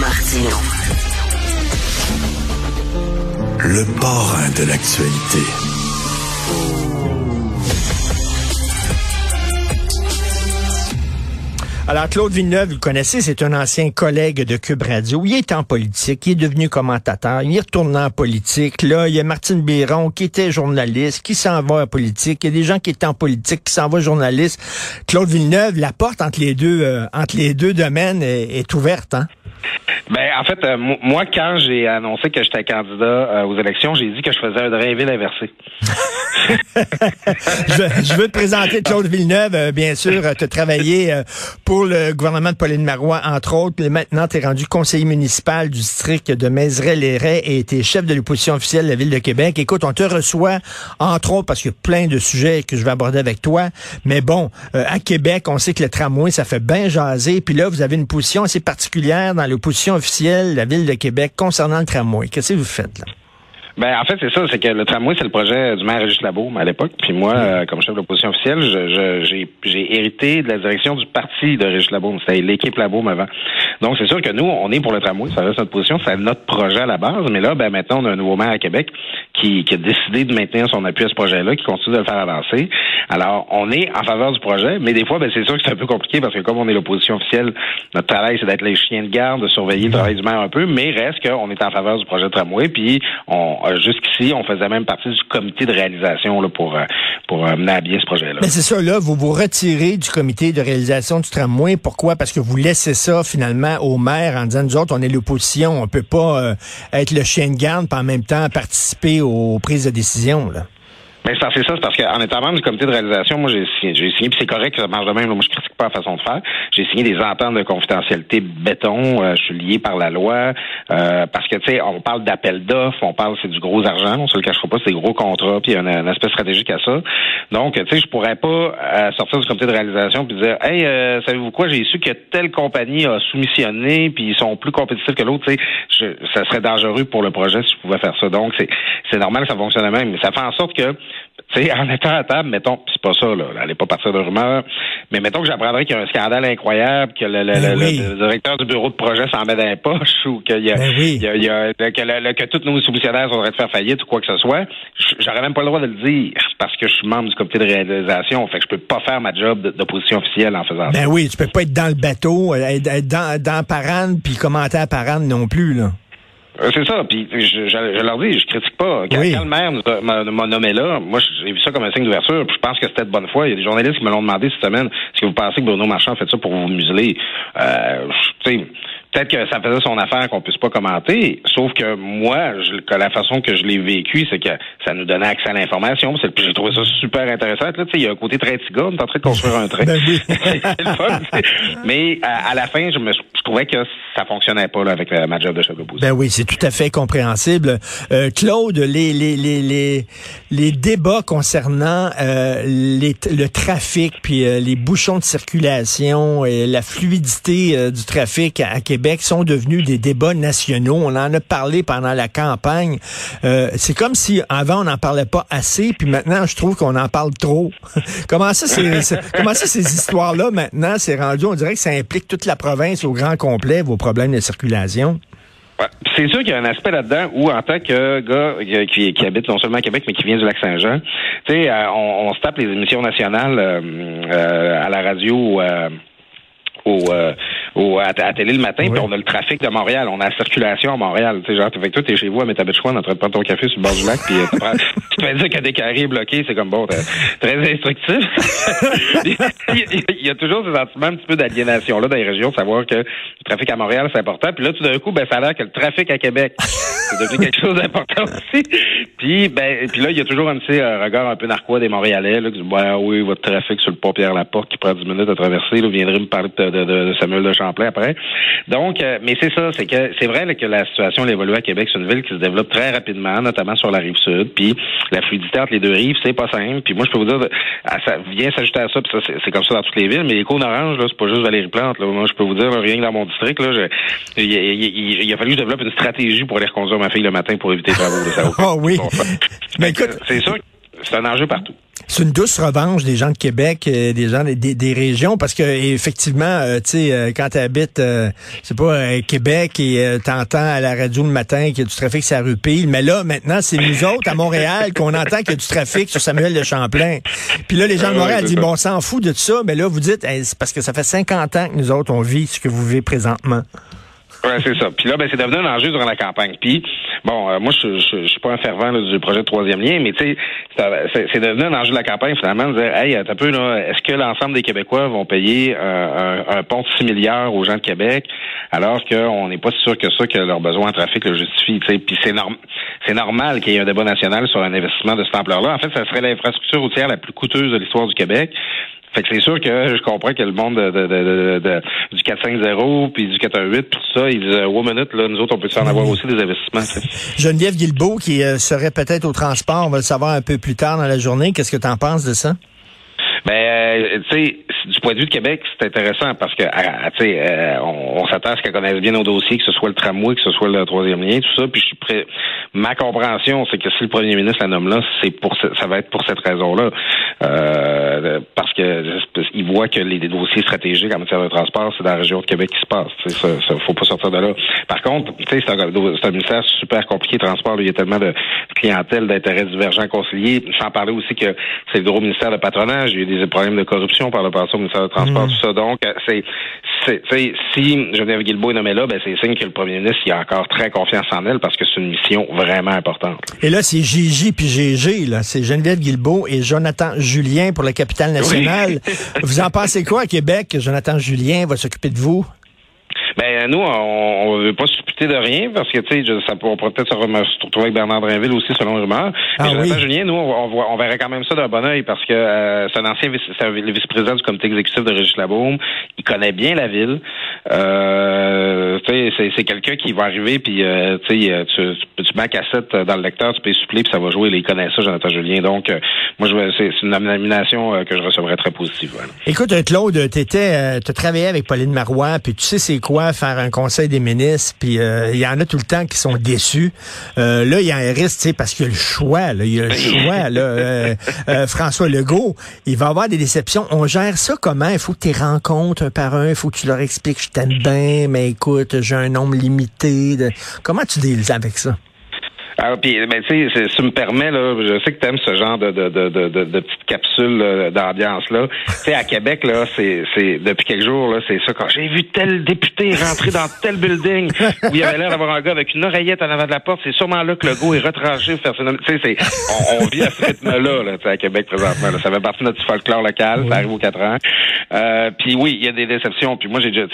Martino. Le parrain de l'actualité. Alors, Claude Villeneuve, vous le connaissez, c'est un ancien collègue de Cube Radio. Il est en politique, il est devenu commentateur, il est retourné en politique. Là, il y a Martine Biron qui était journaliste, qui s'en va en politique. Il y a des gens qui étaient en politique, qui s'en vont journaliste. Claude Villeneuve, la porte entre les deux, euh, entre les deux domaines est, est ouverte, hein? Ben, en fait, euh, moi, quand j'ai annoncé que j'étais candidat euh, aux élections, j'ai dit que je faisais un Drainville inversé. je, je, veux te présenter Claude Villeneuve, euh, bien sûr. Tu as travaillé pour le gouvernement de Pauline Marois, entre autres. Maintenant, tu es rendu conseiller municipal du district de Mézeray-les-Raies et tu es chef de l'opposition officielle de la Ville de Québec. Écoute, on te reçoit, entre autres, parce qu'il y a plein de sujets que je vais aborder avec toi. Mais bon, à Québec, on sait que le tramway, ça fait bien jaser. Puis là, vous avez une position assez particulière dans l'opposition officielle de la Ville de Québec concernant le tramway. Qu'est-ce que vous faites là? Ben, en fait, c'est ça, c'est que le tramway, c'est le projet du maire Régis Labaume à l'époque. Puis moi, euh, comme chef de l'opposition officielle, j'ai hérité de la direction du parti de Régis Labaume. C'était l'équipe Labaume avant. Donc, c'est sûr que nous, on est pour le tramway, ça reste notre position, c'est notre projet à la base. Mais là, ben maintenant, on a un nouveau maire à Québec qui, qui a décidé de maintenir son appui à ce projet-là, qui continue de le faire avancer. Alors, on est en faveur du projet, mais des fois, ben, c'est sûr que c'est un peu compliqué parce que comme on est l'opposition officielle, notre travail, c'est d'être les chiens de garde, de surveiller le travail du maire un peu, mais reste qu'on est en faveur du projet de tramway. Puis, on, jusqu'ici, on faisait même partie du comité de réalisation là, pour, euh, pour euh, à bien ce projet-là. Mais c'est ça, là, vous vous retirez du comité de réalisation du tramway. Pourquoi? Parce que vous laissez ça, finalement, au maire en disant, nous autres, on est l'opposition, on peut pas euh, être le chien de garde, puis en même temps participer aux prises de décision, là. Mais ben, c'est ça, c'est parce qu'en étant membre du comité de réalisation, moi j'ai signé, j'ai signé, puis c'est correct que ça marche de même, là, moi je critique pas la façon de faire. J'ai signé des ententes de confidentialité béton, euh, je suis lié par la loi, euh, parce que tu sais, on parle d'appel d'offres, on parle c'est du gros argent, on se le cachera pas, c'est des gros contrats, puis il y a un, aspect stratégique à ça. Donc, tu sais, je pourrais pas euh, sortir du comité de réalisation puis dire Hey, savez-vous quoi, j'ai su que telle compagnie a soumissionné, puis ils sont plus compétitifs que l'autre, tu sais, ça serait dangereux pour le projet si je pouvais faire ça. Donc, c'est, c'est normal que ça fonctionne même, mais ça fait en sorte que sais, en étant à table, mettons, c'est pas ça, là, allez pas partir de rumeur, mais mettons que j'apprendrais qu'il y a un scandale incroyable, que le, le, ben directeur du bureau de projet s'en met dans les poches, ou qu'il y a, ben il y a, que, que tous nos soumissionnaires voudraient faire faillite ou quoi que ce soit, j'aurais même pas le droit de le dire, parce que je suis membre du comité de réalisation, fait que je peux pas faire ma job d'opposition officielle en faisant ben ça. Ben oui, tu peux pas être dans le bateau, être dans, dans Parane, puis commenter à Parane non plus, là. Euh, c'est ça. Puis je, je, leur dis, je critique pas. Quand, le maire m'a nommé là, moi j'ai vu ça comme un signe d'ouverture. je pense que c'était de bonne foi. Il y a des journalistes qui me l'ont demandé cette semaine. Est-ce que vous pensez que Bruno Marchand fait ça pour vous museler? Euh, tu sais, peut-être que ça faisait son affaire qu'on puisse pas commenter, sauf que moi, je, que la façon que je l'ai vécu, c'est que ça nous donnait accès à l'information. J'ai trouvé ça super intéressant. Là, il y a un côté très tigre, on est en train de construire un train. Ben c'est le fun. Mais à, la fin, je, me, je que ça fonctionnait pas avec ma job de chef. Ben oui, c'est tout à fait compréhensible. Euh, Claude, les, les, les, les, les débats concernant euh, les, le trafic, puis euh, les bouchons de circulation et la fluidité euh, du trafic à, à Québec, sont devenus des débats nationaux. On en a parlé pendant la campagne. Euh, c'est comme si avant on n'en parlait pas assez, puis maintenant je trouve qu'on en parle trop. comment ça, c'est, comment ça ces histoires-là maintenant, c'est rendu, on dirait que ça implique toute la province au grand complet, vos problèmes de circulation? C'est sûr qu'il y a un aspect là-dedans où, en tant que gars qui, habite non seulement à Québec, mais qui vient du Lac-Saint-Jean, tu sais, euh, on, se tape les émissions nationales euh, à la radio au, euh, au à, télé le matin, puis on a le trafic de Montréal, on a la circulation à Montréal. Tu sais, genre, avec toi, t'es chez vous à Métabetchouan en train de prendre ton café sur le bord du lac, puis euh, tu te fais dire qu'il y a des carrés bloqués, c'est comme bon, très instructif. il, y a, toujours ce sentiment un petit peu d'aliénation là dans les régions, savoir que le trafic à Montréal, c'est important. Puis là, tout d'un coup, ben, ça a l'air que le trafic à Québec, c'est devenu quelque chose d'important aussi. Puis, ben, puis là, il y a toujours un petit euh, regard un peu narquois des Montréalais, là, qui disent, ouais, oui, votre trafic sur le pont Pierre-Laporte qui prend 10 minutes à traverser, là, viendrait me parler de de, de, Samuel de Champlain après. Donc, euh, mais c'est ça, c'est que c'est vrai que la situation évolue à Québec. C'est une ville qui se développe très rapidement, notamment sur la rive sud. Puis la fluidité entre les deux rives, c'est pas simple. Puis moi, je peux vous dire, ça vient s'ajouter à ça. Puis ça, c'est comme ça dans toutes les villes. Mais les cônes orange, là, c'est pas juste Valérie Plante. Là. Moi, je peux vous dire, rien que dans mon district, là, il, a fallu que je développe une stratégie pour aller reconduire ma fille le matin pour éviter les travaux. oh oui. mais écoute, c'est sûr c'est un enjeu partout. C'est une douce revanche des gens de Québec, euh, des gens des, des, régions, parce que effectivement, euh, tu sais, euh, quand tu habites, c'est pas Québec et t'entends à la radio le matin qu'il y a du trafic sur la rue Pile, mais là maintenant c'est nous autres à Montréal qu'on entend qu'il y a du trafic sur Samuel de Champlain. Puis là les gens de Montréal disent bon, on s'en fout de tout ça, mais là vous dites c'est parce que ça fait 50 ans que nous autres on vit ce que vous vivez présentement. Ouais, c'est ça. Puis là, ben, c'est devenu un enjeu durant la campagne. Puis, bon, euh, moi, je, je, suis pas un fervent du projet de troisième lien, mais tu sais, c'est devenu un enjeu de la campagne, finalement, de dire, hey, un peu, là, est-ce que l'ensemble des Québécois vont payer un, un, pont de 6 milliards aux gens de Québec, alors qu'on n'est pas sûr que ça, que leurs besoins en trafic le justifient, tu sais? Puis c'est norm normal qu'il y ait un débat national sur un investissement de cette ampleur-là. En fait, ça serait l'infrastructure routière la plus coûteuse de l'histoire du Québec. Fait que c'est sûr que je comprends que le monde de, de, de, de du 450 puis du 418 puis tout ça, ils disent one minute là, nous autres on peut en avoir aussi des investissements. Geneviève Guilbeault qui euh, serait peut-être au transport, on va le savoir un peu plus tard dans la journée. Qu'est-ce que tu en penses de ça? Ben, euh, tu sais, du point de vue de Québec, c'est intéressant parce que, tu sais, euh, on, s'attend à ce qu'elle connaisse bien nos dossiers, que ce soit le tramway, que ce soit le troisième lien, tout ça. Puis je suis prêt. Ma compréhension, c'est que si le premier ministre la nomme là, c'est pour ça va être pour cette raison-là, euh, parce que il voit que les, dossiers stratégiques en matière de transport, c'est dans la région de Québec qui se passe. Ça, ça, faut pas sortir de là. Par contre, tu c'est un, ministère super compliqué, transport. il y a tellement de clientèle, d'intérêts divergents conciliés. Sans parler aussi que c'est le gros ministère de patronage. Il y a eu des problèmes de corruption par le passé au ministère de Transport, mmh. tout ça. Donc, euh, c'est si Geneviève Guilbeault est nommée là, ben, c'est signe que le premier ministre il a encore très confiance en elle parce que c'est une mission vraiment importante. Et là, c'est Gigi puis GG, là. C'est Geneviève Guilbeault et Jonathan Julien pour la capitale nationale. vous en pensez quoi à Québec? Jonathan Julien va s'occuper de vous? Ben nous, on ne veut pas supputer de rien parce que tu sais, ça pourrait peut-être se retrouver avec Bernard Drinville aussi selon le rumeur. Ah, Jonathan Julien, nous, on, on, verrait quand même ça d'un bon oeil parce que euh, c'est un ancien vice, vice-président du comité exécutif de Régis Labaume. Il connaît bien la ville. Euh, c'est quelqu'un qui va arriver puis euh, tu, tu, tu mets la cassette dans le lecteur, tu peux suppléer puis ça va jouer. Il connaît ça, Jonathan Julien. Donc, euh, moi, je c'est une nomination euh, que je recevrais très positive. Écoute, Claude, t'étais, tu travaillé avec Pauline Marois, puis tu sais c'est quoi faire un conseil des ministres, puis il y en a tout le temps qui sont déçus. là, il y a un risque, tu sais, parce qu'il y a le choix, là, il y a le choix, là. François Legault, il va avoir des déceptions. On gère ça comment? Il faut que tu rencontres un par un, il faut que tu leur expliques, je t'aime bien, mais écoute, j'ai un nombre limité. De... Comment tu deals avec ça? Alors, puis, ben, tu sais, si tu me permets, là, je sais que tu aimes ce genre de, de, de, de, de petites capsules d'ambiance-là. tu sais, à Québec, là, c'est, c'est depuis quelques jours, là, c'est ça. Quand j'ai vu tel député rentrer dans tel building où il avait l'air d'avoir un gars avec une oreillette en avant de la porte, c'est sûrement là que le go est retranché. Tu sais, c'est, on, vit à ce rythme-là, là, à Québec présentement. Ça fait partie de notre folklore local. Ça arrive aux quatre ans. Euh, puis oui, il y a des déceptions. Puis moi, j'ai déjà,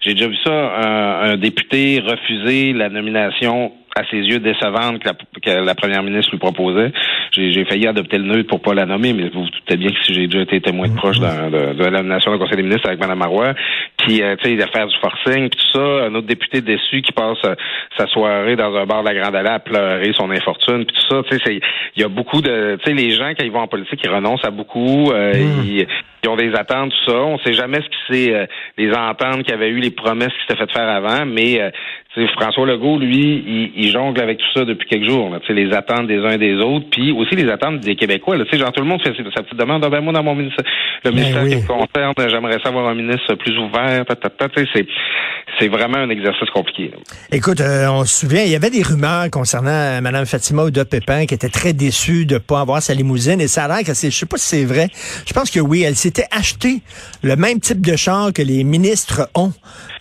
j'ai déjà vu ça, un, un député refuser la nomination à ses yeux décevante que la, que la première ministre lui proposait. J'ai failli adopter le neutre pour pas la nommer, mais vous vous doutez bien que si j'ai déjà été témoin de mm-hmm. proche de, de, la nomination du Conseil des ministres avec Mme Marois, puis euh, tu sais, l'affaire du forcing, puis tout ça, un autre député déçu qui passe euh, sa soirée dans un bar de la Grande Allée à pleurer son infortune, puis tout ça, tu sais, il y a beaucoup de, tu sais, les gens quand ils vont en politique, ils renoncent à beaucoup, euh, mm. ils, ont des attentes, tout ça. On sait jamais ce qui c'est les ententes qu'il y avait eu, les promesses qui s'étaient faites faire avant, mais François Legault, lui, il, jongle avec tout ça depuis quelques jours. Là, les attentes des uns et des autres, puis aussi les attentes des Québécois. Là, genre, tout le monde fait sa petite demande. Ah, ben, moi, dans mon ministère, le ben ministère qui me concerne, j'aimerais savoir un ministre plus ouvert. C'est, c'est vraiment un exercice compliqué. Écoute, euh, on se souvient, il y avait des rumeurs concernant euh, Mme Fatima Ouda Pépin qui était très déçue de ne pas avoir sa limousine. Et ça a l'air que c'est, je sais pas si c'est vrai. Je pense que oui, elle s'était acheté le même type de char que les ministres ont.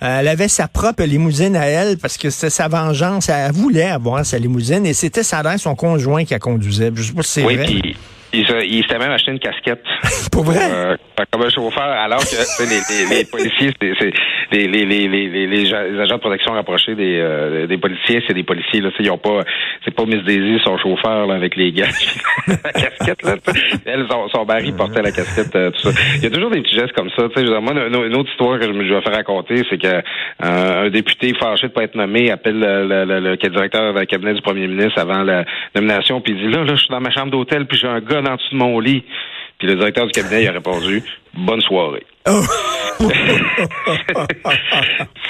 Euh, elle avait sa propre limousine à elle parce que c'était sa vengeance. Elle voulait avoir sa limousine et c'était ça son conjoint qui la conduisait. Je sais pas si c'est vrai. Il, s'était même acheté une casquette. Pour vrai? Euh, comme un chauffeur, alors que les, les, les, policiers, c'est les, les, les, les, les, agents de protection rapprochés des, euh, des policiers, c'est des policiers. Là, ils ont pas, c'est pas Miss Daisy, son chauffeur là, avec les gars. la casquette, là. Elle, son, son mari portait la casquette, euh, tout ça. Il y a toujours des petits gestes comme ça. Moi, une, autre histoire que je me vais faire raconter, c'est que un député fâché de pas être nommé appelle le, le, le, directeur du cabinet du premier ministre avant la nomination, puis il dit là, là, je suis dans ma chambre d'hôtel, puis j'ai un gars en dessous de mon lit. Puis le directeur du cabinet il a répondu bonne soirée.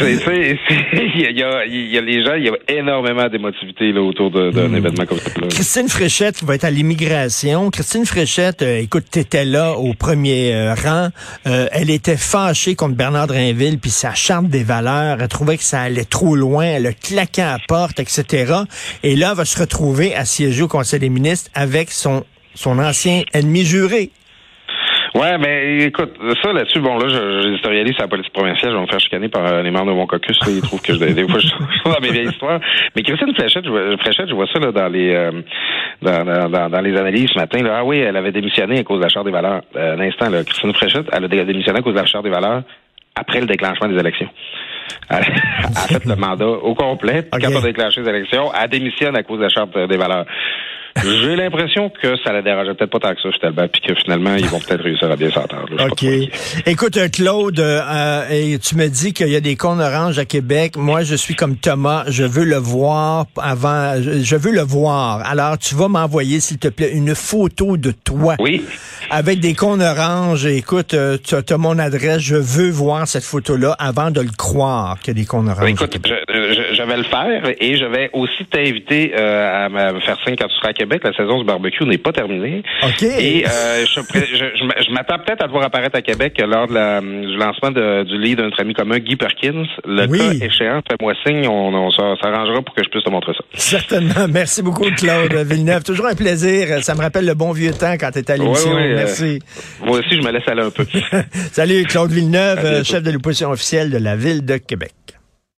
Il, y a, il y a les gens, il y a énormément d'émotivité là, autour d'un hmm. événement comme ça. Christine Fréchette va être à l'immigration. Christine Fréchette, euh, écoute, t'étais là au premier euh, rang. Euh, elle était fâchée contre Bernard Drinville puis sa charte des valeurs. Elle trouvait que ça allait trop loin. Elle a claqué à la porte, etc. Et là, elle va se retrouver à siéger au Conseil des ministres avec son son ancien ennemi juré, Ouais, mais écoute, ça là-dessus, bon là, j'éditorialise sur la politique provinciale, je vais me faire chicaner par euh, les membres de mon caucus. Là, ils trouvent que je, des fois je suis dans mes vieilles histoires. Mais Christine Fléchette, je, vois, Fléchette, je vois ça là dans les euh, dans, dans, dans, les analyses ce matin. Là. Ah oui, elle avait démissionné à cause de la charte des valeurs. Euh, un instant, là, Christine Fléchette, elle a démissionné à cause de la charte des valeurs après le déclenchement des élections. Elle a fait le mandat au complet. Quand on a déclenché les élections, elle démissionne à cause de la charte des valeurs. J'ai l'impression que ça la dérangeait peut-être pas tant que ça, finalement, puis que finalement, ils vont peut-être réussir à bien s'entendre. OK. Écoute, euh, Claude, euh, tu me dis qu'il y a des cônes oranges à Québec. Moi, je suis comme Thomas. Je veux le voir avant. Je veux le voir. Alors, tu vas m'envoyer, s'il te plaît, une photo de toi. Oui. Avec des cônes oranges. Écoute, euh, tu as, mon adresse. Je veux voir cette photo-là avant de le croire qu'il y a des cônes oranges. Écoute, je, je, vais le faire et je vais aussi t'inviter à me faire signe quand tu seras à Québec la saison du barbecue n'est pas terminée. Et euh, je, m'attends peut-être à te voir apparaître à Québec lors de du lancement du livre de notre ami commun Guy Perkins. Le cas échéant, fais-moi signe, on, s'arrangera pour que je puisse te montrer ça. Certainement. Merci beaucoup, Claude Villeneuve. Toujours un plaisir. Ça me rappelle le bon vieux temps quand tu étais à l'émission. Euh, Merci. moi aussi, je me laisse aller un peu. Salut, Claude Villeneuve, chef de l'opposition officielle de la Ville de Québec.